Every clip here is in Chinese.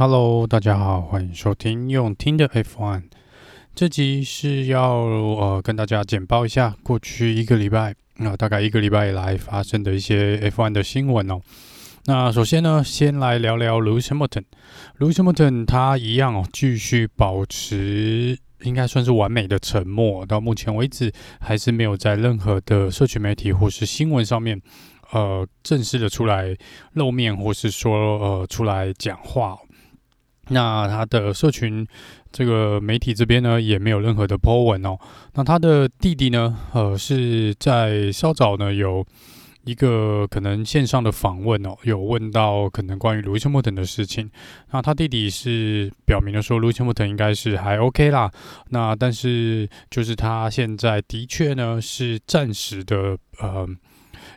Hello，大家好，欢迎收听用听的 F1。这集是要呃跟大家简报一下过去一个礼拜，那、呃、大概一个礼拜以来发生的一些 F1 的新闻哦。那首先呢，先来聊聊 Lewis Hamilton。Lewis Hamilton 他一样哦，继续保持应该算是完美的沉默，到目前为止还是没有在任何的社群媒体或是新闻上面呃正式的出来露面，或是说呃出来讲话。那他的社群这个媒体这边呢，也没有任何的 po 文哦。那他的弟弟呢，呃，是在稍早呢有一个可能线上的访问哦，有问到可能关于 Lewis Hamilton 的事情。那他弟弟是表明了说，Lewis Hamilton 应该是还 OK 啦。那但是就是他现在的确呢是暂时的呃。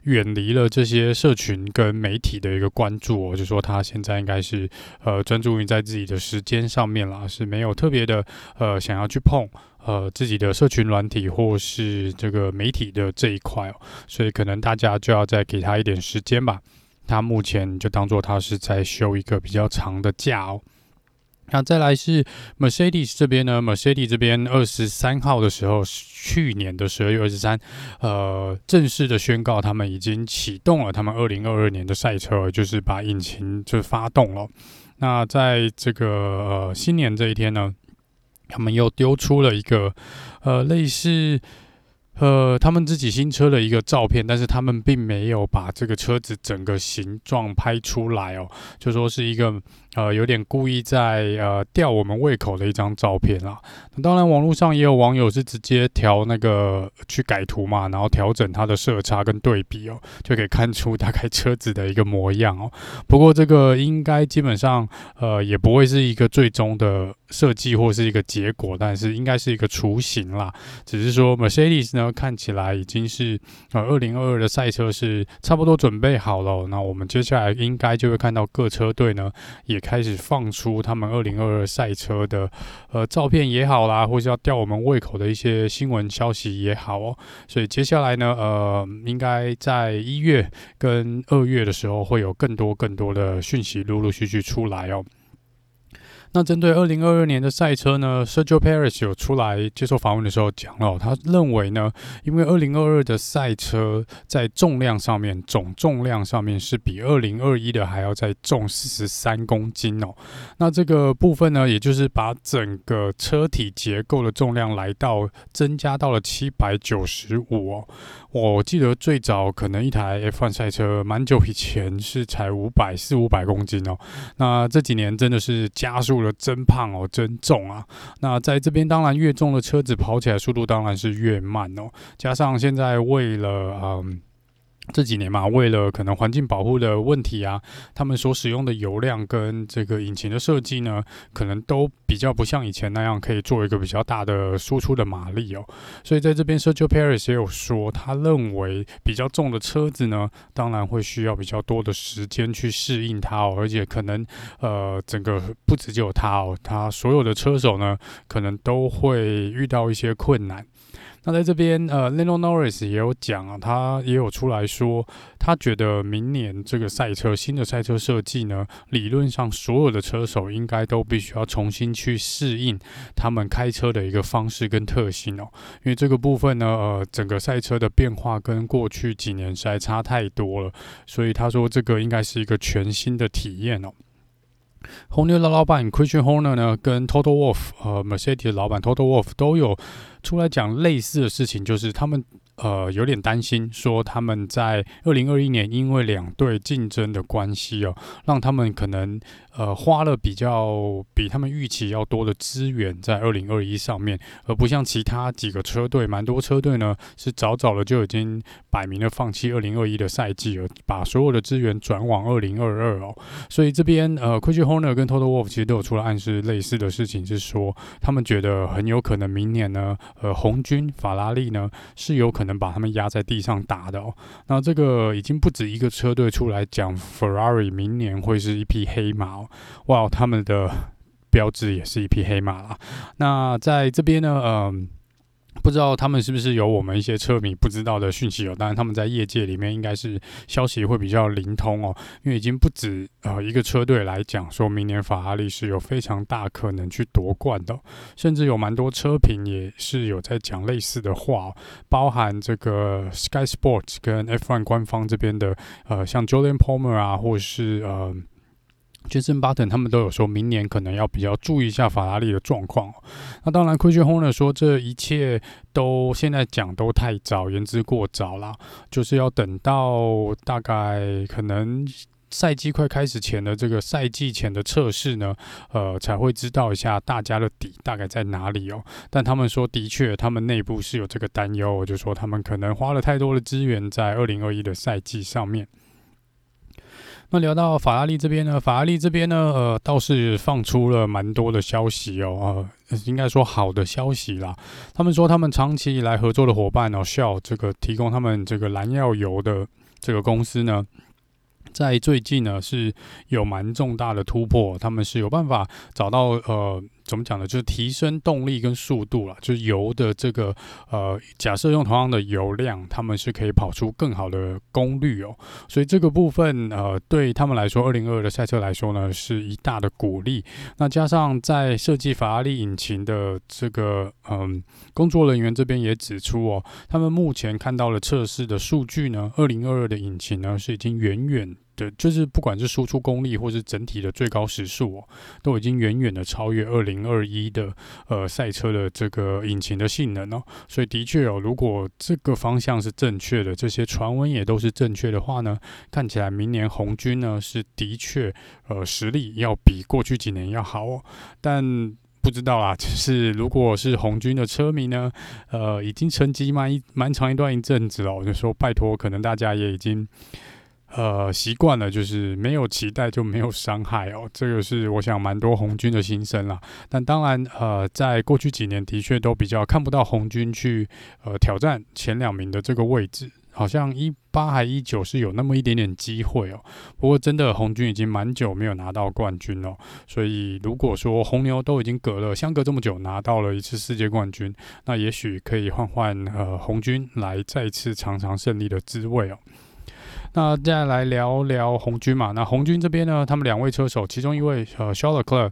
远离了这些社群跟媒体的一个关注，我就说他现在应该是呃专注于在自己的时间上面啦，是没有特别的呃想要去碰呃自己的社群软体或是这个媒体的这一块哦，所以可能大家就要再给他一点时间吧。他目前就当做他是在休一个比较长的假哦。那再来是 Mercedes 这边呢，Mercedes 这边二十三号的时候，去年的十二月二十三，呃，正式的宣告他们已经启动了他们二零二二年的赛车，就是把引擎就发动了。那在这个呃新年这一天呢，他们又丢出了一个呃类似。呃，他们自己新车的一个照片，但是他们并没有把这个车子整个形状拍出来哦，就说是一个呃有点故意在呃吊我们胃口的一张照片啦。那当然，网络上也有网友是直接调那个去改图嘛，然后调整它的色差跟对比哦，就可以看出大概车子的一个模样哦。不过这个应该基本上呃也不会是一个最终的设计或是一个结果，但是应该是一个雏形啦。只是说 Mercedes 呢。看起来已经是呃，二零二二的赛车是差不多准备好了。那我们接下来应该就会看到各车队呢也开始放出他们二零二二赛车的呃照片也好啦，或是要吊我们胃口的一些新闻消息也好哦。所以接下来呢，呃，应该在一月跟二月的时候会有更多更多的讯息陆陆续续出来哦。那针对二零二二年的赛车呢，Sergio Paris 有出来接受访问的时候讲了，他认为呢，因为二零二二的赛车在重量上面，总重量上面是比二零二一的还要再重四十三公斤哦。那这个部分呢，也就是把整个车体结构的重量来到增加到了七百九十五哦。我记得最早可能一台 F1 赛车蛮久以前是才五百四五百公斤哦。那这几年真的是加速。真胖哦，真重啊！那在这边，当然越重的车子跑起来速度当然是越慢哦。加上现在为了嗯。这几年嘛，为了可能环境保护的问题啊，他们所使用的油量跟这个引擎的设计呢，可能都比较不像以前那样可以做一个比较大的输出的马力哦。所以在这边，Sergio Perez 也有说，他认为比较重的车子呢，当然会需要比较多的时间去适应它哦，而且可能呃，整个不只有他哦，他所有的车手呢，可能都会遇到一些困难。那在这边，呃，Lando Norris 也有讲啊，他也有出来说，他觉得明年这个赛车新的赛车设计呢，理论上所有的车手应该都必须要重新去适应他们开车的一个方式跟特性哦，因为这个部分呢，呃，整个赛车的变化跟过去几年实在差太多了，所以他说这个应该是一个全新的体验哦。红牛的老板 Christian Horner 呢，跟 Toto Wolff 呃 Mercedes 的老板 Toto Wolf 都有出来讲类似的事情，就是他们。呃，有点担心，说他们在二零二一年因为两队竞争的关系哦，让他们可能呃花了比较比他们预期要多的资源在二零二一上面，而不像其他几个车队，蛮多车队呢是早早的就已经摆明了放弃二零二一的赛季了，把所有的资源转往二零二二哦。所以这边呃 c u c h h o n e r 跟 Total Wolf 其实都有出来暗示类似的事情，是说他们觉得很有可能明年呢，呃，红军法拉利呢是有可能。把他们压在地上打的哦，那这个已经不止一个车队出来讲，Ferrari 明年会是一匹黑马，哇，他们的标志也是一匹黑马啦。那在这边呢，嗯。不知道他们是不是有我们一些车迷不知道的讯息哦？当然，他们在业界里面应该是消息会比较灵通哦，因为已经不止呃一个车队来讲，说明年法拉利是有非常大可能去夺冠的，甚至有蛮多车评也是有在讲类似的话，包含这个 Sky Sports 跟 F1 官方这边的呃，像 Jolien Palmer 啊，或是呃。杰森·巴顿他们都有说，明年可能要比较注意一下法拉利的状况。那当然，Christian Horner 说，这一切都现在讲都太早，言之过早啦，就是要等到大概可能赛季快开始前的这个赛季前的测试呢，呃，才会知道一下大家的底大概在哪里哦。但他们说，的确，他们内部是有这个担忧，就说他们可能花了太多的资源在二零二一的赛季上面。那聊到法拉利这边呢，法拉利这边呢，呃，倒是放出了蛮多的消息哦，呃，应该说好的消息啦。他们说他们长期以来合作的伙伴呢，Shell 这个提供他们这个燃料油的这个公司呢。在最近呢，是有蛮重大的突破，他们是有办法找到呃，怎么讲呢？就是提升动力跟速度了，就是油的这个呃，假设用同样的油量，他们是可以跑出更好的功率哦。所以这个部分呃，对他们来说，二零二二的赛车来说呢，是一大的鼓励。那加上在设计法拉利引擎的这个嗯、工作人员这边也指出哦，他们目前看到了测试的数据呢，二零二二的引擎呢是已经远远。对，就是不管是输出功率或是整体的最高时速哦，都已经远远的超越二零二一的呃赛车的这个引擎的性能哦。所以的确哦，如果这个方向是正确的，这些传闻也都是正确的话呢，看起来明年红军呢是的确呃实力要比过去几年要好哦。但不知道啦，就是如果是红军的车迷呢，呃，已经沉寂蛮一蛮长一段一阵子了，我就说拜托，可能大家也已经。呃，习惯了就是没有期待就没有伤害哦，这个是我想蛮多红军的心声啦。但当然，呃，在过去几年的确都比较看不到红军去呃挑战前两名的这个位置，好像一八还一九是有那么一点点机会哦。不过真的红军已经蛮久没有拿到冠军了，所以如果说红牛都已经隔了相隔这么久拿到了一次世界冠军，那也许可以换换呃红军来再次尝尝胜利的滋味哦。那接下来聊聊红军嘛。那红军这边呢，他们两位车手，其中一位呃肖勒克，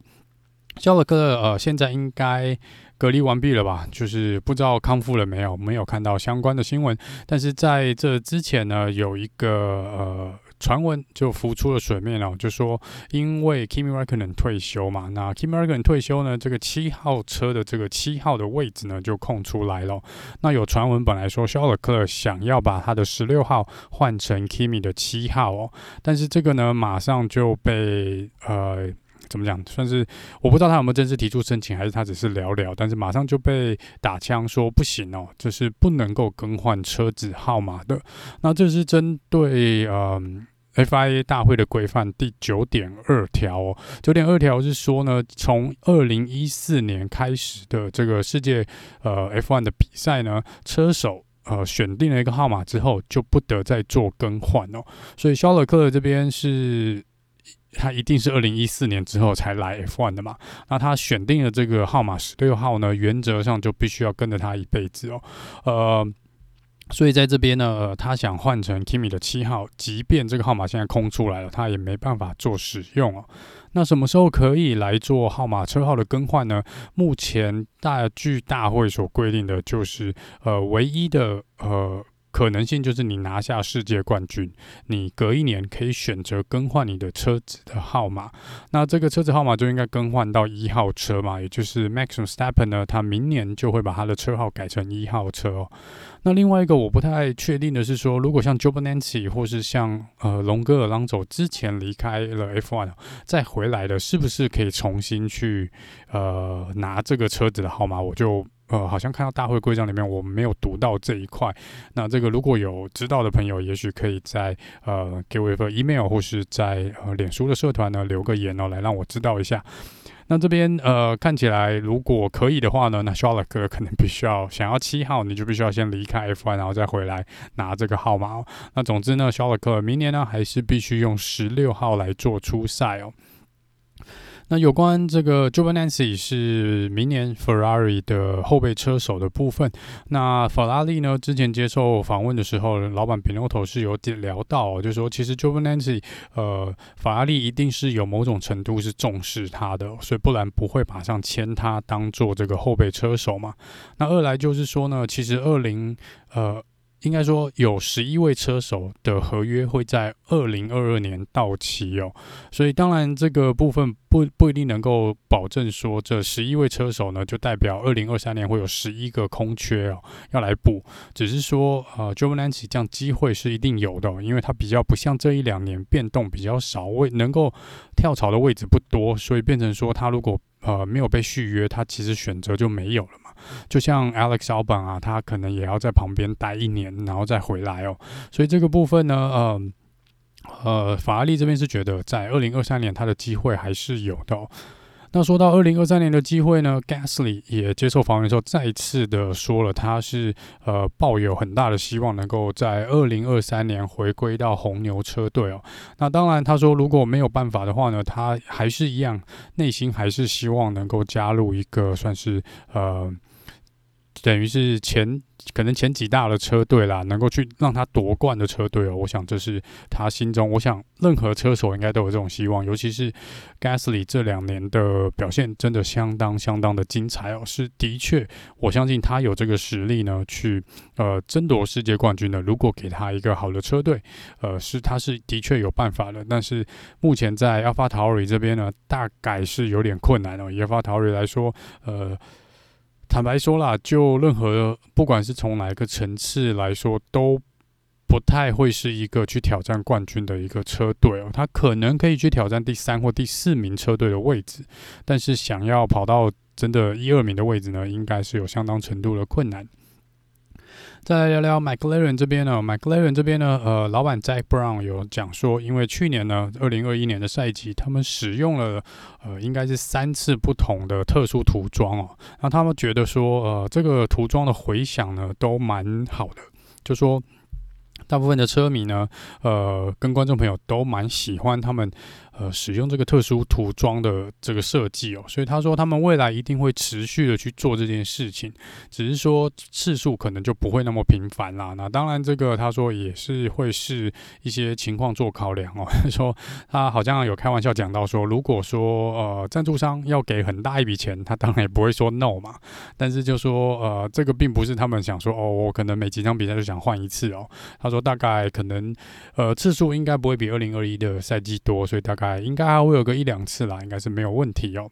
肖勒克呃现在应该隔离完毕了吧？就是不知道康复了没有，没有看到相关的新闻。但是在这之前呢，有一个呃。传闻就浮出了水面了，就说因为 Kimi Räikkönen 退休嘛，那 Kimi Räikkönen 退休呢，这个七号车的这个七号的位置呢就空出来了。那有传闻本来说肖尔克想要把他的十六号换成 Kimi 的七号哦，但是这个呢马上就被呃。怎么讲？算是我不知道他有没有正式提出申请，还是他只是聊聊。但是马上就被打枪说不行哦，这是不能够更换车子号码的。那这是针对呃 FIA 大会的规范第九点二条哦。九点二条是说呢，从二零一四年开始的这个世界呃 F1 的比赛呢，车手呃选定了一个号码之后，就不得再做更换哦。所以肖勒克这边是。他一定是二零一四年之后才来 F1 的嘛？那他选定了这个号码十六号呢，原则上就必须要跟着他一辈子哦。呃，所以在这边呢，呃，他想换成 Kimi 的七号，即便这个号码现在空出来了，他也没办法做使用哦。那什么时候可以来做号码车号的更换呢？目前大巨大会所规定的就是，呃，唯一的呃。可能性就是你拿下世界冠军，你隔一年可以选择更换你的车子的号码。那这个车子号码就应该更换到一号车嘛，也就是 Max Verstappen 呢，他明年就会把他的车号改成一号车哦。那另外一个我不太确定的是说，如果像 Joe Bernanke 或是像呃龙哥朗走之前离开了 F1 再回来的，是不是可以重新去呃拿这个车子的号码？我就。呃，好像看到大会规章里面，我没有读到这一块。那这个如果有知道的朋友，也许可以在呃给我一个 email，或是在呃脸书的社团呢留个言哦，来让我知道一下。那这边呃看起来，如果可以的话呢，那肖勒克可能必须要想要七号，你就必须要先离开 F1，然后再回来拿这个号码哦。那总之呢，肖勒克明年呢还是必须用十六号来做出赛哦。那有关这个 Giovinazzi 是明年 Ferrari 的后备车手的部分，那法拉利呢，之前接受访问的时候，老板 Binotto 是有点聊到，就是说其实 Giovinazzi 呃，法拉利一定是有某种程度是重视他的，所以不然不会马上签他当做这个后备车手嘛。那二来就是说呢，其实二零呃。应该说有十一位车手的合约会在二零二二年到期哦，所以当然这个部分不不一定能够保证说这十一位车手呢就代表二零二三年会有十一个空缺哦要来补，只是说呃 Giovinazzi 这样机会是一定有的，因为他比较不像这一两年变动比较少，位能够跳槽的位置不多，所以变成说他如果呃没有被续约，他其实选择就没有了嘛。就像 Alex Albon 啊，他可能也要在旁边待一年，然后再回来哦。所以这个部分呢，呃，呃，法拉利这边是觉得在二零二三年他的机会还是有的哦。那说到二零二三年的机会呢，Gasly 也接受访问的时候再次的说了，他是呃抱有很大的希望能够在二零二三年回归到红牛车队哦。那当然他说如果没有办法的话呢，他还是一样内心还是希望能够加入一个算是呃。等于是前可能前几大的车队啦，能够去让他夺冠的车队哦，我想这是他心中，我想任何车手应该都有这种希望，尤其是 Gasly 这两年的表现真的相当相当的精彩哦，是的确，我相信他有这个实力呢，去呃争夺世界冠军的。如果给他一个好的车队，呃，是他是的确有办法的，但是目前在 AlphaTauri 这边呢，大概是有点困难哦。以 AlphaTauri 来说，呃。坦白说啦，就任何不管是从哪一个层次来说，都不太会是一个去挑战冠军的一个车队哦。他可能可以去挑战第三或第四名车队的位置，但是想要跑到真的一二名的位置呢，应该是有相当程度的困难。再来聊聊 McLaren 这边呢，McLaren 这边呢，呃，老板 Zak Brown 有讲说，因为去年呢，二零二一年的赛季，他们使用了呃，应该是三次不同的特殊涂装哦，那他们觉得说，呃，这个涂装的回响呢，都蛮好的，就说大部分的车迷呢，呃，跟观众朋友都蛮喜欢他们。呃，使用这个特殊涂装的这个设计哦，所以他说他们未来一定会持续的去做这件事情，只是说次数可能就不会那么频繁啦。那当然，这个他说也是会视一些情况做考量哦。他 说他好像有开玩笑讲到说，如果说呃赞助商要给很大一笔钱，他当然也不会说 no 嘛。但是就说呃这个并不是他们想说哦，我可能每几场比赛就想换一次哦。他说大概可能呃次数应该不会比二零二一的赛季多，所以大概。应该还会有个一两次啦，应该是没有问题哦。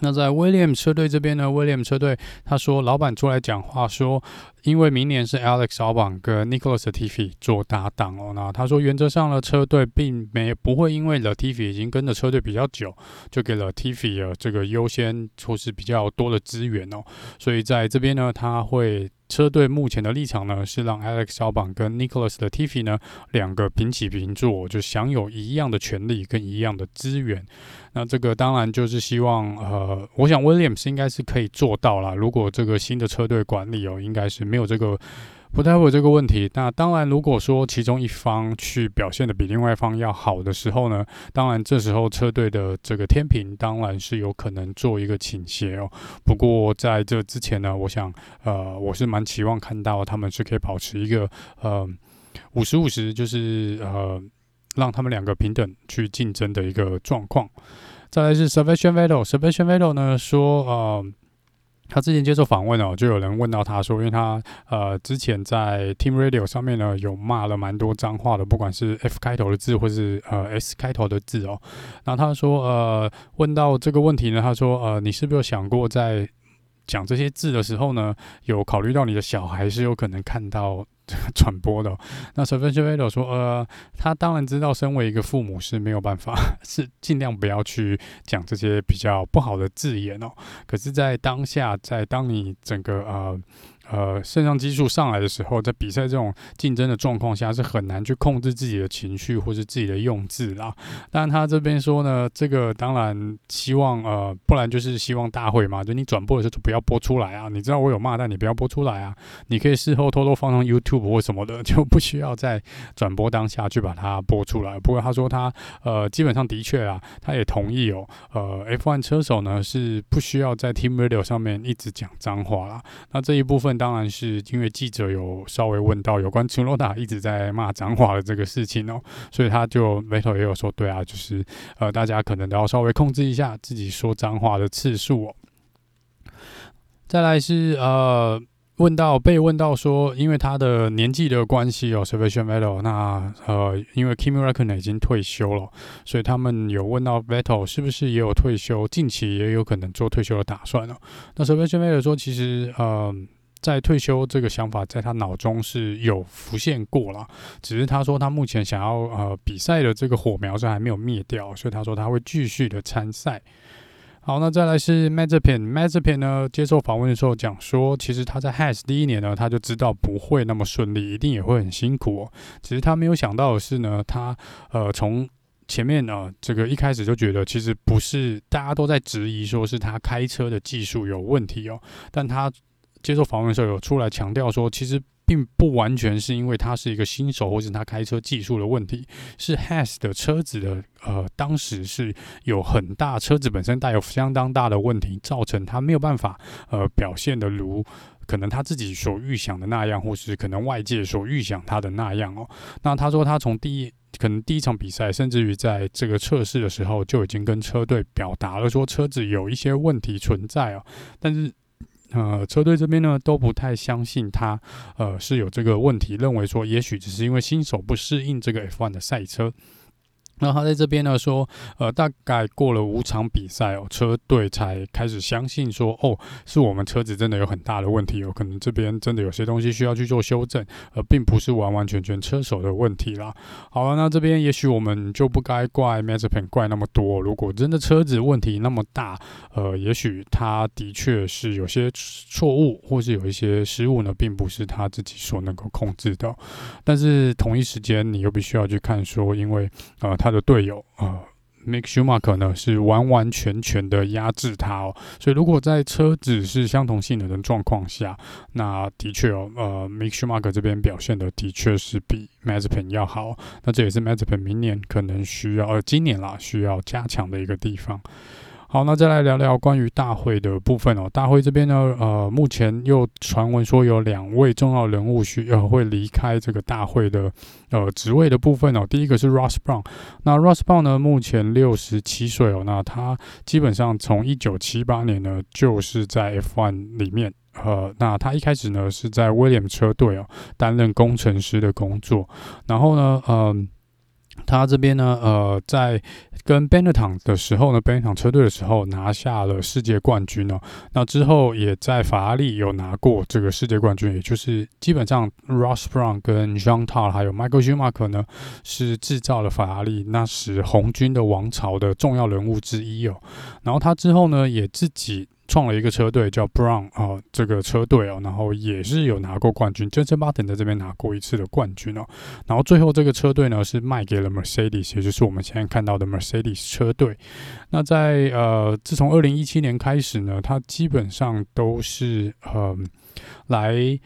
那在威廉姆车队这边呢，威廉姆车队他说，老板出来讲话说，因为明年是 Alex Albon 跟 Nicholas Latifi 做搭档哦。那他说，原则上呢，车队并没不会因为 Latifi 已经跟着车队比较久，就给 Latifi 这个优先或是比较多的资源哦。所以在这边呢，他会。车队目前的立场呢，是让 Alex 小榜跟 Nicholas 的 Tiffy 呢两个平起平坐，就享有一样的权利跟一样的资源。那这个当然就是希望，呃，我想 Williams 应该是可以做到啦。如果这个新的车队管理哦，应该是没有这个。不太会有这个问题。那当然，如果说其中一方去表现的比另外一方要好的时候呢，当然这时候车队的这个天平当然是有可能做一个倾斜哦。不过在这之前呢，我想呃，我是蛮期望看到他们是可以保持一个呃五十五十，就是呃让他们两个平等去竞争的一个状况。再来是 Sebastian Vettel，Sebastian Vettel 呢说呃。他之前接受访问哦，就有人问到他说，因为他呃之前在 Team Radio 上面呢有骂了蛮多脏话的，不管是 F 开头的字或是呃 S 开头的字哦。那他说呃问到这个问题呢，他说呃你是不是有想过在讲这些字的时候呢，有考虑到你的小孩是有可能看到？传播的、那所以说说，呃，他当然知道，身为一个父母是没有办法，是尽量不要去讲这些比较不好的字眼哦。可是，在当下，在当你整个呃呃肾上激素上来的时候，在比赛这种竞争的状况下，是很难去控制自己的情绪或是自己的用字啦。但他这边说呢，这个当然希望呃，不然就是希望大会嘛，就你转播的时候就不要播出来啊。你知道我有骂，但你不要播出来啊。你可以事后偷偷放上 YouTube 或什么的，就不需要在转播当下去把它播出来。不过他说他呃，基本上的确啊，他也同意哦。呃，F1 车手呢是不需要在 Team Radio 上面一直讲脏话啦。那这一部分当然是因为记者有稍微问到有关 Tsunoda 一直在骂脏话的这个事情哦，所以他就 Vettel 也有说，对啊，就是呃，大家可能都要稍微控制一下自己说脏话的次数哦。再来是呃。问到被问到说，因为他的年纪的关系哦，Sebastian Vettel，那呃，因为 Kimi Räikkönen 已经退休了，所以他们有问到 Vettel 是不是也有退休，近期也有可能做退休的打算哦。那 Sebastian Vettel 说，其实呃，在退休这个想法在他脑中是有浮现过了，只是他说他目前想要呃比赛的这个火苗是还没有灭掉，所以他说他会继续的参赛。好，那再来是 Mazepin，Mazepin 呢，接受访问的时候讲说，其实他在 Has 第一年呢，他就知道不会那么顺利，一定也会很辛苦哦。其实他没有想到的是呢，他呃从前面呢，这个一开始就觉得其实不是大家都在质疑说是他开车的技术有问题哦，但他接受访问的时候有出来强调说，其实。并不完全是因为他是一个新手，或是他开车技术的问题，是 Has 的车子的呃，当时是有很大车子本身带有相当大的问题，造成他没有办法呃表现的如可能他自己所预想的那样，或是可能外界所预想他的那样哦。那他说他从第一可能第一场比赛，甚至于在这个测试的时候就已经跟车队表达了说车子有一些问题存在哦，但是。呃，车队这边呢都不太相信他，呃，是有这个问题，认为说也许只是因为新手不适应这个 F1 的赛车。那他在这边呢说，呃，大概过了五场比赛哦，车队才开始相信说，哦，是我们车子真的有很大的问题，有可能这边真的有些东西需要去做修正，而并不是完完全全车手的问题啦。好了，那这边也许我们就不该怪 Mazepin 怪那么多。如果真的车子问题那么大，呃，也许他的确是有些错误，或是有一些失误呢，并不是他自己所能够控制的。但是同一时间，你又必须要去看说，因为呃，他。他的队友啊，Mick Schumacher 呢是完完全全的压制他哦，所以如果在车子是相同性能的状况下，那的确哦，呃，Mick Schumacher 这边表现的的确是比 Mazepin 要好，那这也是 Mazepin 明年可能需要，呃，今年啦需要加强的一个地方。好，那再来聊聊关于大会的部分哦。大会这边呢，呃，目前又传闻说有两位重要人物需要会离开这个大会的呃职位的部分哦。第一个是 Ross Brown，那 Ross Brown 呢，目前六十七岁哦。那他基本上从一九七八年呢，就是在 F1 里面，呃，那他一开始呢是在 Williams 车队哦担任工程师的工作，然后呢，嗯、他这边呢，呃，在跟 Benetton 的时候呢，Benetton 车队的时候拿下了世界冠军哦。那之后也在法拉利有拿过这个世界冠军，也就是基本上 Ross Brown 跟 John Todt 还有 Michael Schumacher 呢，是制造了法拉利那时红军的王朝的重要人物之一哦。然后他之后呢，也自己。创了一个车队叫 Brown 啊、这个车队哦，然后也是有拿过冠军 j e s e Martin 在这边拿过一次的冠军哦，然后最后这个车队呢是卖给了 Mercedes，也就是我们现在看到的 Mercedes 车队。那在呃，自从二零一七年开始呢，它基本上都是呃来。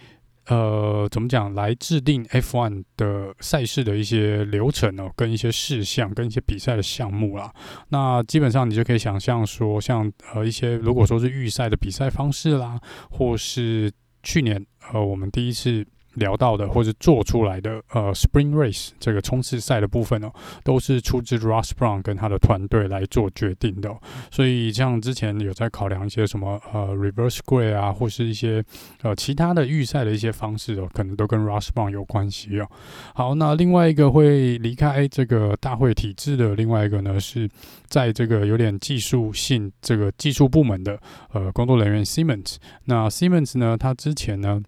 呃，怎么讲？来制定 F1 的赛事的一些流程哦，跟一些事项，跟一些比赛的项目啦。那基本上你就可以想象说，像呃一些如果说是预赛的比赛方式啦，或是去年呃我们第一次。聊到的或者做出来的呃，Spring Race 这个冲刺赛的部分哦，都是出自 Ross Brown 跟他的团队来做决定的。所以像之前有在考量一些什么呃 Reverse Grid 啊，或是一些呃其他的预赛的一些方式哦，可能都跟 Ross Brown 有关系哦。好，那另外一个会离开这个大会体制的另外一个呢，是在这个有点技术性这个技术部门的呃工作人员 Siemens。那 Siemens 呢，他之前呢。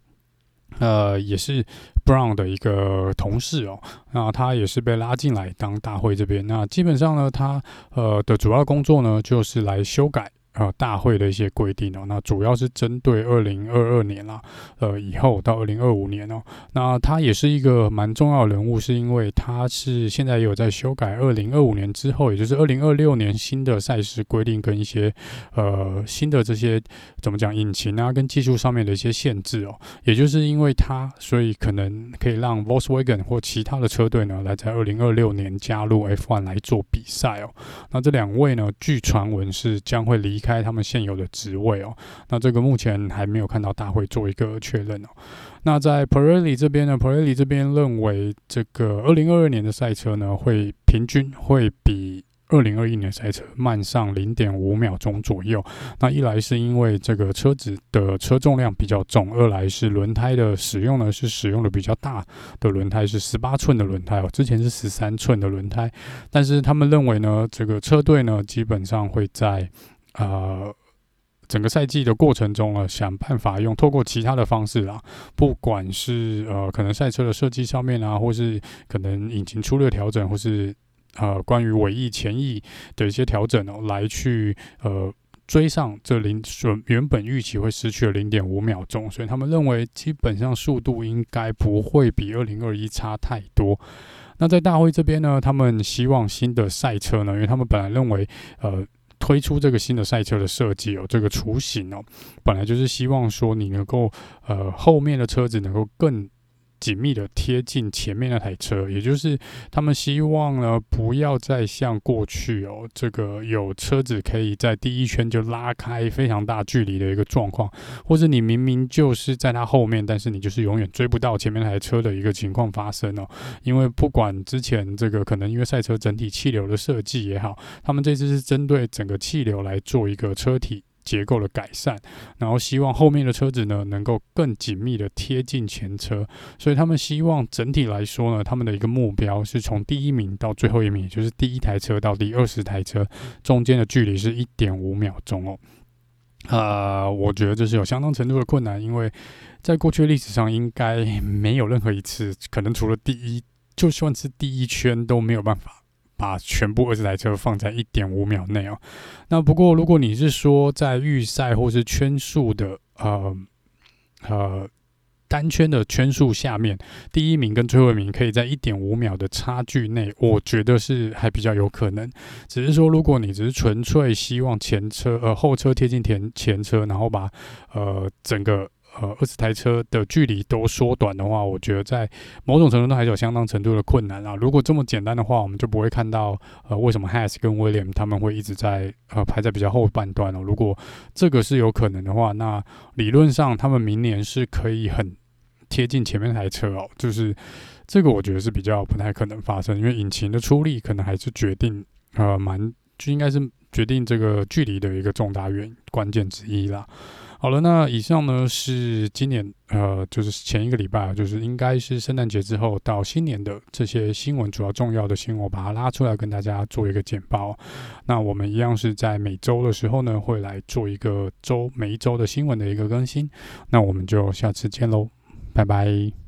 呃，也是 Brown 的一个同事哦，那他也是被拉进来当大会这边。那基本上呢，他呃的主要工作呢，就是来修改呃，大会的一些规定哦，那主要是针对二零二二年啦，呃，以后到二零二五年哦，那他也是一个蛮重要人物，是因为他是现在也有在修改二零二五年之后，也就是二零二六年新的赛事规定跟一些呃新的这些怎么讲引擎啊跟技术上面的一些限制哦，也就是因为他，所以可能可以让 Volkswagen 或其他的车队呢来在二零二六年加入 F1 来做比赛哦，那这两位呢，据传闻是将会离开他们现有的职位哦，那这个目前还没有看到大会做一个确认哦。那在 Pirelli 这边呢，Pirelli 这边认为这个二零二二年的赛车呢，会平均会比二零二一年赛车慢上零点五秒钟左右。那一来是因为这个车子的车重量比较重，二来是轮胎的使用呢是使用的比较大的轮胎，是十八寸的轮胎哦，之前是十三寸的轮胎。但是他们认为呢，这个车队呢基本上会在呃，整个赛季的过程中啊，想办法用透过其他的方式啊，不管是呃可能赛车的设计上面啊，或是可能引擎出力调整，或是呃关于尾翼前翼的一些调整哦，来去呃追上这零原本预期会失去了零点五秒钟，所以他们认为基本上速度应该不会比二零二一差太多。那在大会这边呢，他们希望新的赛车呢，因为他们本来认为呃。推出这个新的赛车的设计哦，这个雏形哦，本来就是希望说你能够呃后面的车子能够更。紧密的贴近前面那台车，也就是他们希望呢，不要再像过去哦，这个有车子可以在第一圈就拉开非常大距离的一个状况，或者你明明就是在它后面，但是你就是永远追不到前面那台车的一个情况发生哦。因为不管之前这个可能因为赛车整体气流的设计也好，他们这次是针对整个气流来做一个车体。结构的改善，然后希望后面的车子呢能够更紧密的贴近前车，所以他们希望整体来说呢，他们的一个目标是从第一名到最后一名，也就是第一台车到第二十台车中间的距离是一点五秒钟哦。啊、呃，我觉得这是有相当程度的困难，因为在过去历史上应该没有任何一次，可能除了第一，就算是第一圈都没有办法。把全部二十台车放在一点五秒内哦。那不过，如果你是说在预赛或是圈数的呃呃单圈的圈数下面，第一名跟最后一名可以在一点五秒的差距内，我觉得是还比较有可能。只是说，如果你只是纯粹希望前车呃后车贴近前前车，然后把呃整个。呃，二十台车的距离都缩短的话，我觉得在某种程度上还是有相当程度的困难啊。如果这么简单的话，我们就不会看到呃，为什么 Has 跟 William 他们会一直在呃排在比较后半段哦。如果这个是有可能的话，那理论上他们明年是可以很贴近前面那台车哦。就是这个，我觉得是比较不太可能发生，因为引擎的出力可能还是决定呃蛮就应该是决定这个距离的一个重大原关键之一啦。好了，那以上呢是今年呃，就是前一个礼拜，就是应该是圣诞节之后到新年的这些新闻，主要重要的新闻，我把它拉出来跟大家做一个简报。那我们一样是在每周的时候呢，会来做一个周每一周的新闻的一个更新。那我们就下次见喽，拜拜。